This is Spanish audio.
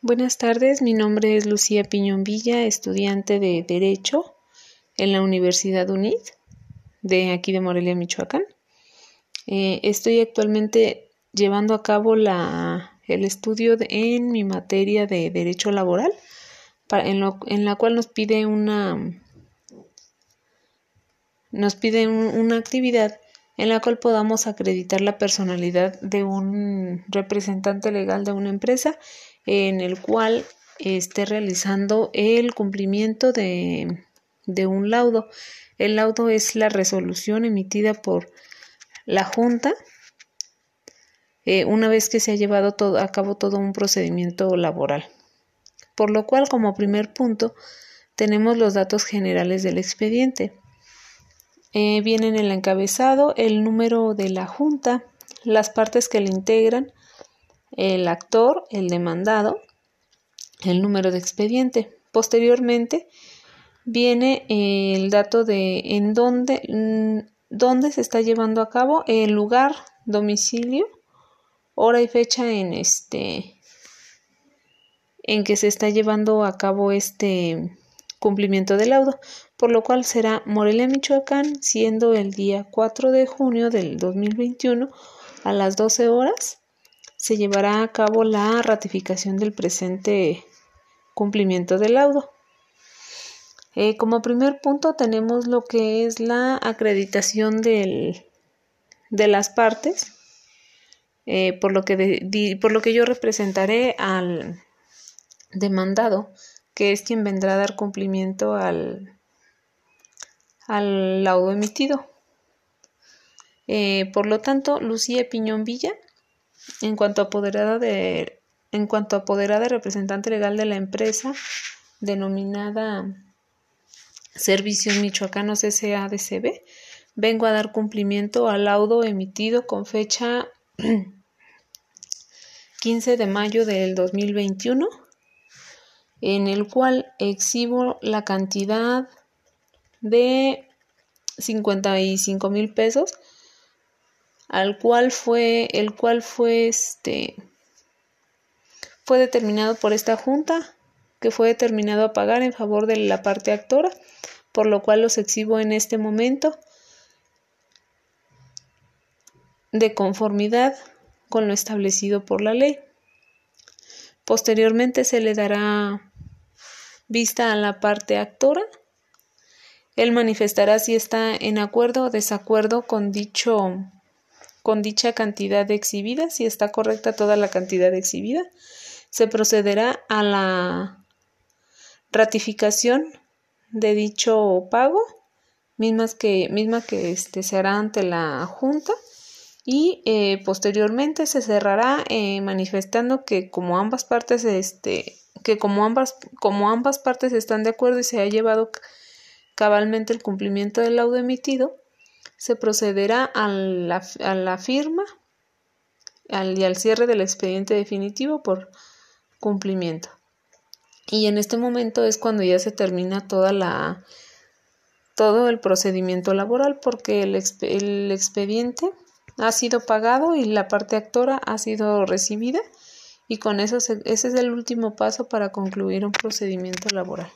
Buenas tardes, mi nombre es Lucía Piñón Villa, estudiante de Derecho en la Universidad UNID de aquí de Morelia, Michoacán. Eh, estoy actualmente llevando a cabo la, el estudio en mi materia de Derecho Laboral, en, en, la cual nos pide una, nos pide una actividad en la cual podamos acreditar la personalidad de un representante legal de una empresa en el cual esté realizando el cumplimiento de, de un laudo. El laudo es la resolución emitida por la Junta eh, una vez que se ha llevado todo, a cabo todo un procedimiento laboral. Por lo cual, como primer punto, tenemos los datos generales del expediente. Eh, vienen el encabezado, el número de la junta, las partes que le integran, el actor, el demandado, el número de expediente. Posteriormente viene el dato de en dónde, mm, dónde se está llevando a cabo, el lugar, domicilio, hora y fecha en este en que se está llevando a cabo este cumplimiento del laudo, por lo cual será Morelia, Michoacán, siendo el día 4 de junio del 2021 a las 12 horas se llevará a cabo la ratificación del presente cumplimiento del laudo. Eh, como primer punto tenemos lo que es la acreditación del, de las partes, eh, por, lo que por lo que yo representaré al demandado que es quien vendrá a dar cumplimiento al, al laudo emitido. Eh, por lo tanto, Lucía Piñón Villa, en cuanto apoderada de, en cuanto apoderada representante legal de la empresa denominada Servicios Michoacanos SADCB, vengo a dar cumplimiento al laudo emitido con fecha 15 de mayo del 2021 en el cual exhibo la cantidad de 55 mil pesos al cual fue el cual fue este fue determinado por esta junta que fue determinado a pagar en favor de la parte actora por lo cual los exhibo en este momento de conformidad con lo establecido por la ley. Posteriormente se le dará vista a la parte actora. Él manifestará si está en acuerdo o desacuerdo con dicho con dicha cantidad exhibida, si está correcta toda la cantidad exhibida. Se procederá a la ratificación de dicho pago, que, misma que este, se hará ante la Junta y eh, posteriormente se cerrará eh, manifestando que como ambas partes este, que como ambas, como ambas partes están de acuerdo y se ha llevado cabalmente el cumplimiento del laudo emitido, se procederá a la, a la firma al, y al cierre del expediente definitivo por cumplimiento. Y en este momento es cuando ya se termina toda la todo el procedimiento laboral porque el, el expediente ha sido pagado y la parte actora ha sido recibida y con eso ese es el último paso para concluir un procedimiento laboral.